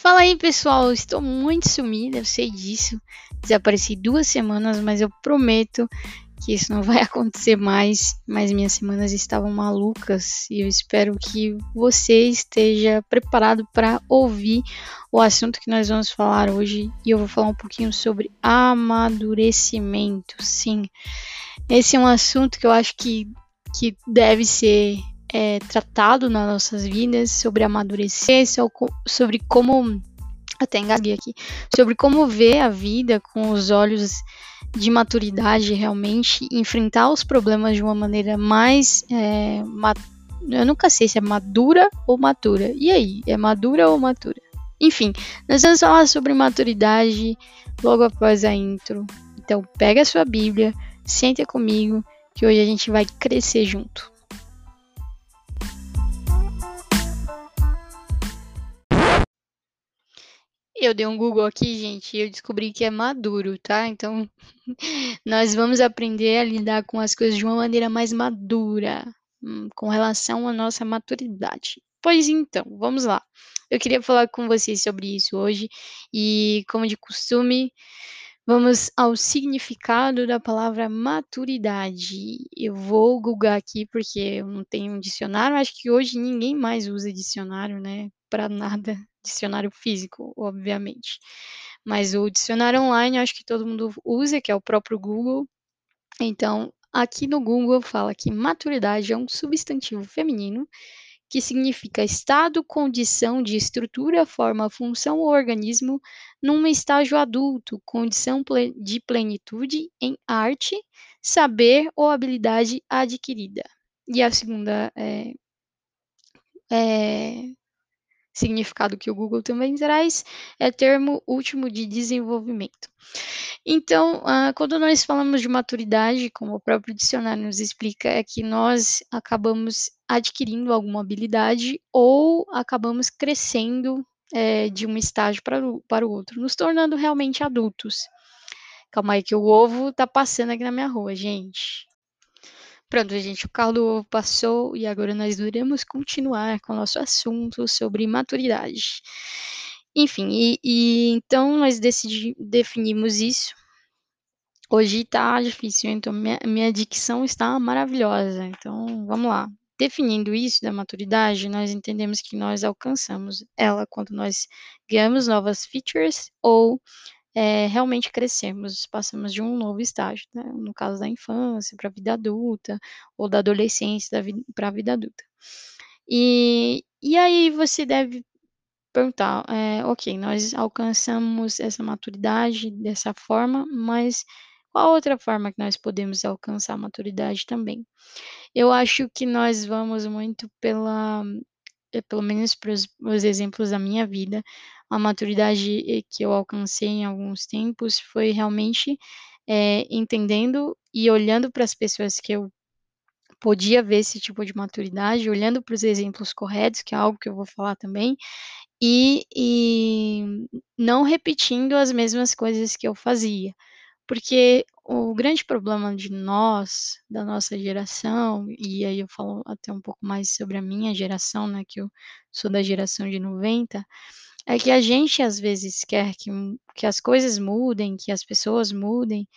Fala aí, pessoal. Estou muito sumida, eu sei disso. Desapareci duas semanas, mas eu prometo que isso não vai acontecer mais. Mas minhas semanas estavam malucas e eu espero que você esteja preparado para ouvir o assunto que nós vamos falar hoje. E eu vou falar um pouquinho sobre amadurecimento. Sim, esse é um assunto que eu acho que, que deve ser é, tratado nas nossas vidas, sobre amadurecer, sobre como. Até engasguei aqui. Sobre como ver a vida com os olhos de maturidade realmente, enfrentar os problemas de uma maneira mais. É, eu nunca sei se é madura ou matura. E aí, é madura ou matura? Enfim, nós vamos falar sobre maturidade logo após a intro. Então, pega a sua Bíblia, senta comigo, que hoje a gente vai crescer junto. Eu dei um Google aqui, gente, e eu descobri que é maduro, tá? Então, nós vamos aprender a lidar com as coisas de uma maneira mais madura, hum, com relação à nossa maturidade. Pois então, vamos lá. Eu queria falar com vocês sobre isso hoje e, como de costume, vamos ao significado da palavra maturidade. Eu vou googar aqui porque eu não tenho um dicionário. Acho que hoje ninguém mais usa dicionário, né? Para nada dicionário físico, obviamente. Mas o dicionário online acho que todo mundo usa, que é o próprio Google. Então, aqui no Google fala que maturidade é um substantivo feminino que significa estado, condição de estrutura, forma, função ou organismo num estágio adulto, condição de plenitude em arte, saber ou habilidade adquirida. E a segunda é, é, significado que o Google também traz, é termo último de desenvolvimento. Então, uh, quando nós falamos de maturidade, como o próprio dicionário nos explica, é que nós acabamos adquirindo alguma habilidade ou acabamos crescendo é, de um estágio para o, para o outro, nos tornando realmente adultos. Calma aí que o ovo tá passando aqui na minha rua, gente. Pronto, gente, o carro do ovo passou e agora nós iremos continuar com o nosso assunto sobre maturidade. Enfim, e, e então nós decidi, definimos isso. Hoje tá difícil, então minha, minha dicção está maravilhosa. Então vamos lá. Definindo isso da maturidade, nós entendemos que nós alcançamos ela quando nós ganhamos novas features ou é, realmente crescemos, passamos de um novo estágio, né? no caso da infância para a vida adulta, ou da adolescência para a vida adulta. E, e aí você deve perguntar, é, ok, nós alcançamos essa maturidade dessa forma, mas qual outra forma que nós podemos alcançar a maturidade também? Eu acho que nós vamos muito pela, pelo menos para os exemplos da minha vida, a maturidade eh, que eu alcancei em alguns tempos foi realmente é, entendendo e olhando para as pessoas que eu podia ver esse tipo de maturidade, olhando para os exemplos corretos, que é algo que eu vou falar também, e, e não repetindo as mesmas coisas que eu fazia. Porque o grande problema de nós, da nossa geração, e aí eu falo até um pouco mais sobre a minha geração, né, que eu sou da geração de 90, é que a gente às vezes quer que, que as coisas mudem, que as pessoas mudem,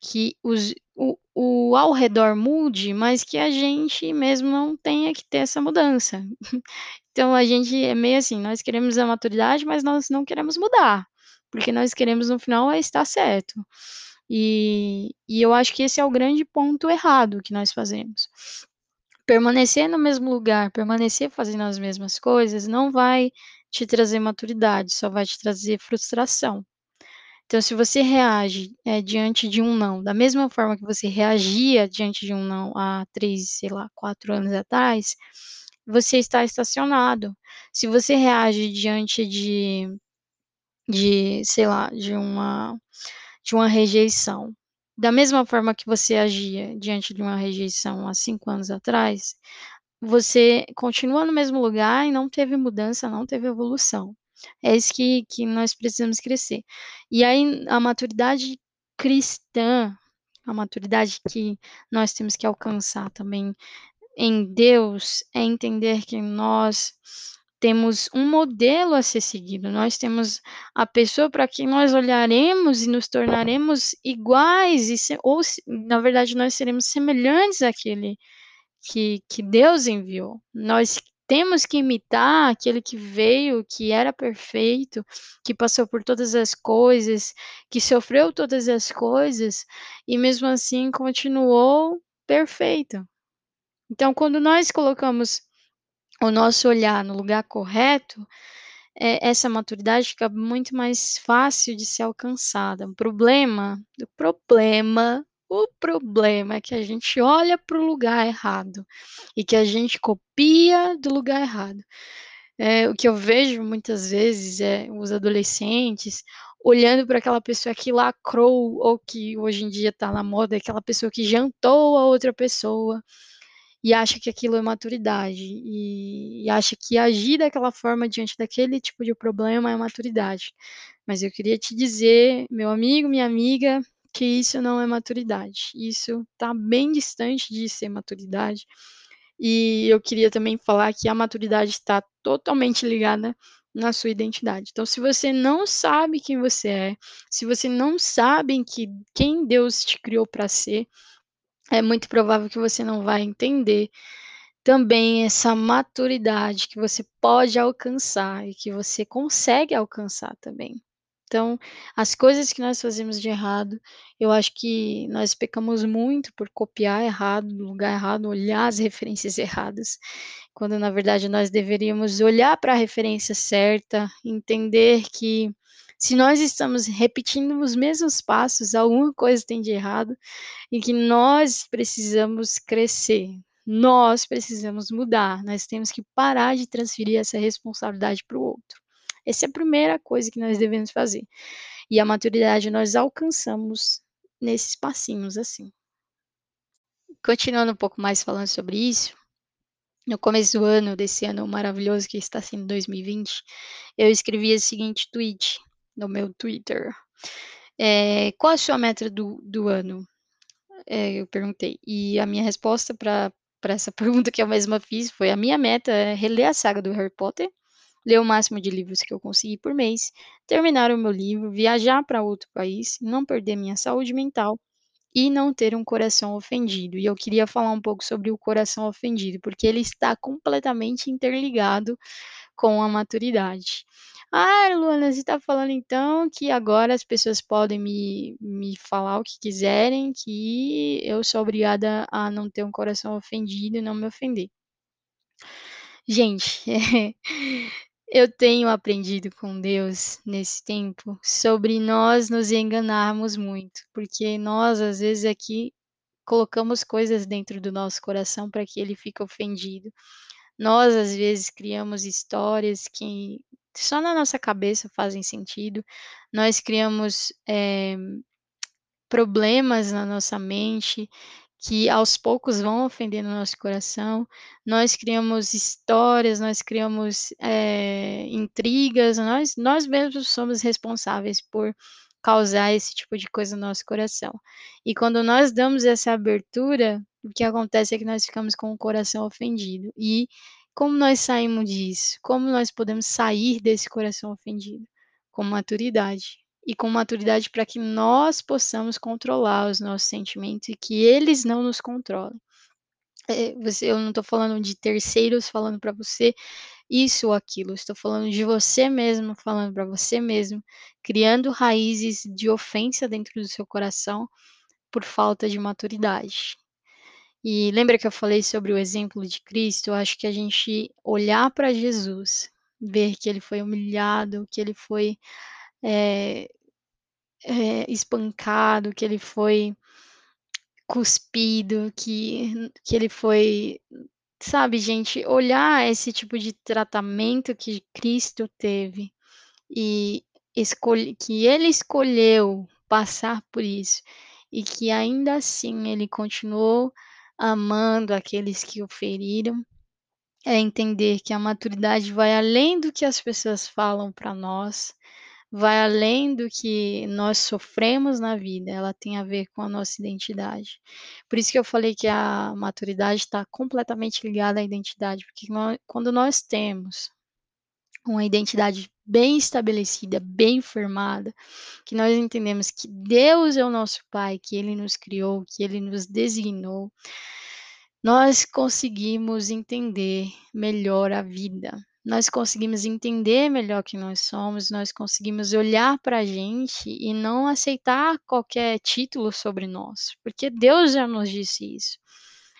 que os, o, o ao redor mude, mas que a gente mesmo não tenha que ter essa mudança. Então a gente é meio assim, nós queremos a maturidade, mas nós não queremos mudar, porque nós queremos no final é estar certo. E, e eu acho que esse é o grande ponto errado que nós fazemos. Permanecer no mesmo lugar, permanecer fazendo as mesmas coisas, não vai te trazer maturidade, só vai te trazer frustração. Então, se você reage é, diante de um não, da mesma forma que você reagia diante de um não há três, sei lá, quatro anos atrás, você está estacionado. Se você reage diante de, de sei lá, de uma, de uma rejeição, da mesma forma que você agia diante de uma rejeição há cinco anos atrás, você continua no mesmo lugar e não teve mudança, não teve evolução. É isso que, que nós precisamos crescer. E aí, a maturidade cristã, a maturidade que nós temos que alcançar também em Deus, é entender que nós temos um modelo a ser seguido, nós temos a pessoa para quem nós olharemos e nos tornaremos iguais e se ou na verdade nós seremos semelhantes àquele que que Deus enviou. Nós temos que imitar aquele que veio, que era perfeito, que passou por todas as coisas, que sofreu todas as coisas e mesmo assim continuou perfeito. Então quando nós colocamos o nosso olhar no lugar correto, eh, essa maturidade fica muito mais fácil de ser alcançada. O problema o problema o problema é que a gente olha para o lugar errado e que a gente copia do lugar errado. Eh, o que eu vejo muitas vezes é os adolescentes olhando para aquela pessoa que lacrou ou que hoje em dia está na moda, aquela pessoa que jantou a outra pessoa e acha que aquilo é maturidade e e acha que agir daquela forma diante daquele tipo de problema é maturidade. Mas eu queria te dizer, meu amigo, minha amiga, que isso não é maturidade, isso está bem distante de ser maturidade. E eu queria também falar que a maturidade está totalmente ligada na sua identidade. Então se você não sabe quem você é, se você não sabe que quem Deus te criou para ser, é muito provável que você não vai entender também essa maturidade que você pode alcançar e que você consegue alcançar também. Então, as coisas que nós fazemos de errado, eu acho que nós pecamos muito por copiar errado, lugar errado, olhar as referências erradas, quando na verdade nós deveríamos olhar para a referência certa, entender que se nós estamos repetindo os mesmos passos, alguma coisa tem de errado e que nós precisamos crescer, nós precisamos mudar, nós temos que parar de transferir essa responsabilidade para o outro. Essa é a primeira coisa que nós devemos fazer. E a maturidade nós alcançamos nesses passinhos assim. Continuando um pouco mais falando sobre isso, no começo do ano, desse ano maravilhoso que está sendo 2020, eu escrevi o seguinte tweet no meu Twitter: eh, "Qual a sua meta do do ano?" Eh, eu perguntei, e a minha resposta pra essa pergunta que eu mesma fiz foi: "A minha meta é reler a saga do Harry Potter, ler o máximo de livros que eu conseguir por mês, terminar o meu livro, viajar para outro país, não perder minha saúde mental e não ter um coração ofendido". E eu queria falar um pouco sobre o coração ofendido, porque ele está completamente interligado com a maturidade. "Ah, Luana, você está falando então que agora as pessoas podem me me falar o que quiserem, que eu sou obrigada a não ter um coração ofendido e não me ofender". Gente, eu tenho aprendido com Deus nesse tempo sobre nós nos enganarmos muito, porque nós às vezes aqui colocamos coisas dentro do nosso coração para que ele fique ofendido. Nós às vezes criamos histórias que só na nossa cabeça fazem sentido, nós criamos, eh, problemas na nossa mente, que aos poucos vão ofendendo o nosso coração, nós criamos histórias, nós criamos, eh, intrigas, nós nós mesmos somos responsáveis por causar esse tipo de coisa no nosso coração. E quando nós damos essa abertura, o que acontece é que nós ficamos com o coração ofendido. E como nós saímos disso? Como nós podemos sair desse coração ofendido? Com maturidade. E com maturidade para que nós possamos controlar os nossos sentimentos e que eles não nos controlem. Você eu não estou falando de terceiros falando para você isso ou aquilo, estou falando de você mesmo falando para você mesmo, criando raízes de ofensa dentro do seu coração, por falta de maturidade. E lembra que eu falei sobre o exemplo de Cristo? Eu acho que a gente olhar para Jesus, ver que ele foi humilhado, que ele foi, eh eh, espancado, que ele foi cuspido, que que ele foi sabe gente, olhar esse tipo de tratamento que Cristo teve e escolhe que ele escolheu passar por isso, e que ainda assim ele continuou amando aqueles que o feriram, é entender que a maturidade vai além do que as pessoas falam para nós, vai além do que nós sofremos na vida, ela tem a ver com a nossa identidade. Por isso que eu falei que a maturidade está completamente ligada à identidade, porque nó quando nós temos uma identidade bem estabelecida, bem formada, que nós entendemos que Deus é o nosso Pai, que Ele nos criou, que Ele nos designou, nós conseguimos entender melhor a vida. Nós conseguimos entender melhor quem nós somos, nós conseguimos olhar para a gente e não aceitar qualquer título sobre nós, porque Deus já nos disse isso.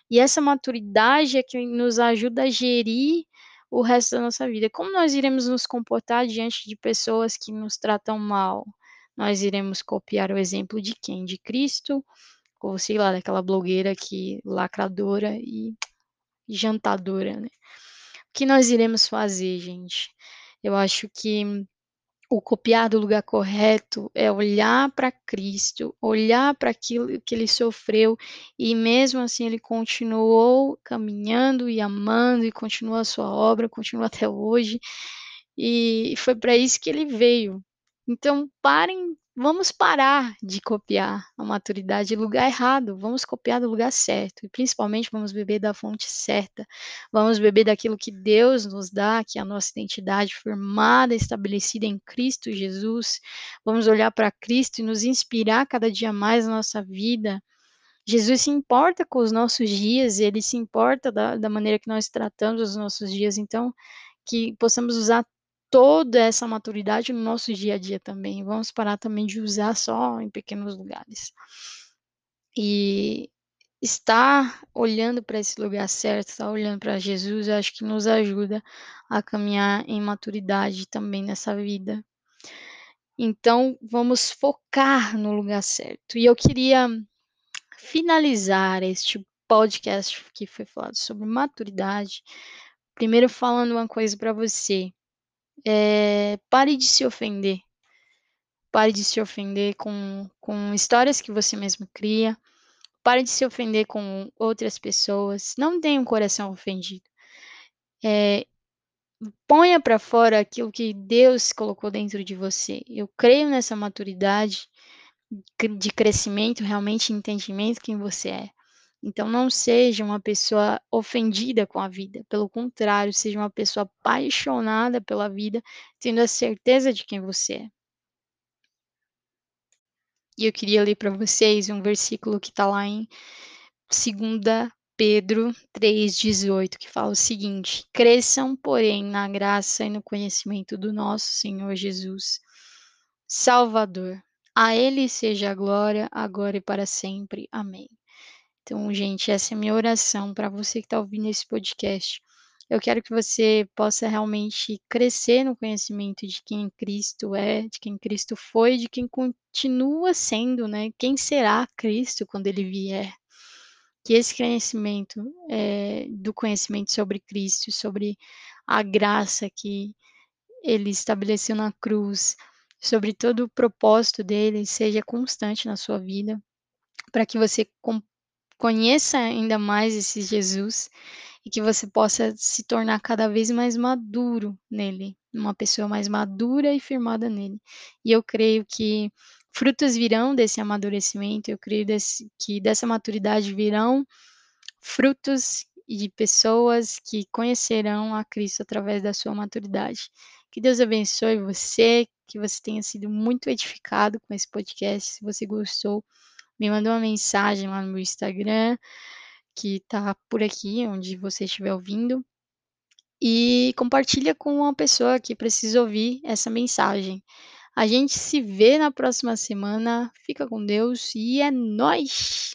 E essa maturidade é que nos ajuda a gerir o resto da nossa vida. Como nós iremos nos comportar diante de pessoas que nos tratam mal? Nós iremos copiar o exemplo de quem? De Cristo? Ou sei lá, daquela blogueira que lacradora e jantadora, né? Que nós iremos fazer, gente? Eu acho que o copiar do lugar correto é olhar para Cristo, olhar para aquilo que ele sofreu e mesmo assim ele continuou caminhando e amando e continua a sua obra, continua até hoje. E foi para isso que ele veio. Então, parem Vamos parar de copiar a maturidade do lugar errado, vamos copiar do lugar certo, e principalmente vamos beber da fonte certa, vamos beber daquilo que Deus nos dá, que é a nossa identidade formada, estabelecida em Cristo Jesus. Vamos olhar para Cristo e nos inspirar cada dia mais na nossa vida. Jesus se importa com os nossos dias, ele se importa da, da maneira que nós tratamos os nossos dias, então que possamos usar toda essa maturidade no nosso dia a dia também. Vamos parar também de usar só em pequenos lugares. E estar olhando para esse lugar certo, estar olhando para Jesus, acho que nos ajuda a caminhar em maturidade também nessa vida. Então, vamos focar no lugar certo. E eu queria finalizar este podcast que foi falado sobre maturidade, primeiro falando uma coisa para você. É, pare de se ofender. Pare de se ofender com, com histórias que você mesmo cria. Pare de se ofender com outras pessoas. Não tenha um coração ofendido. É, ponha para fora aquilo que Deus colocou dentro de você. Eu creio nessa maturidade de crescimento, realmente entendimento quem você é. Então, não seja uma pessoa ofendida com a vida, pelo contrário, seja uma pessoa apaixonada pela vida, tendo a certeza de quem você é. E eu queria ler para vocês um versículo que está lá em 2 Pedro 3,18, que fala o seguinte: Cresçam, porém, na graça e no conhecimento do nosso Senhor Jesus, Salvador. A Ele seja a glória, agora e para sempre. Amém. Então, gente, essa é a minha oração para você que está ouvindo esse podcast. Eu quero que você possa realmente crescer no conhecimento de quem Cristo é, de quem Cristo foi, de quem continua sendo, né? Quem será Cristo quando ele vier. Que esse conhecimento é, do conhecimento sobre Cristo, sobre a graça que ele estabeleceu na cruz, sobre todo o propósito dele, seja constante na sua vida, para que você conheça ainda mais esse Jesus e que você possa se tornar cada vez mais maduro nele, uma pessoa mais madura e firmada nele. E eu creio que frutos virão desse amadurecimento, eu creio desse, que dessa maturidade virão frutos de pessoas que conhecerão a Cristo através da sua maturidade. Que Deus abençoe você, que você tenha sido muito edificado com esse podcast. Se você gostou, me manda uma mensagem lá no meu Instagram, que tá por aqui, onde você estiver ouvindo, e compartilha com uma pessoa que precisa ouvir essa mensagem. A gente se vê na próxima semana. Fica com Deus e é nós.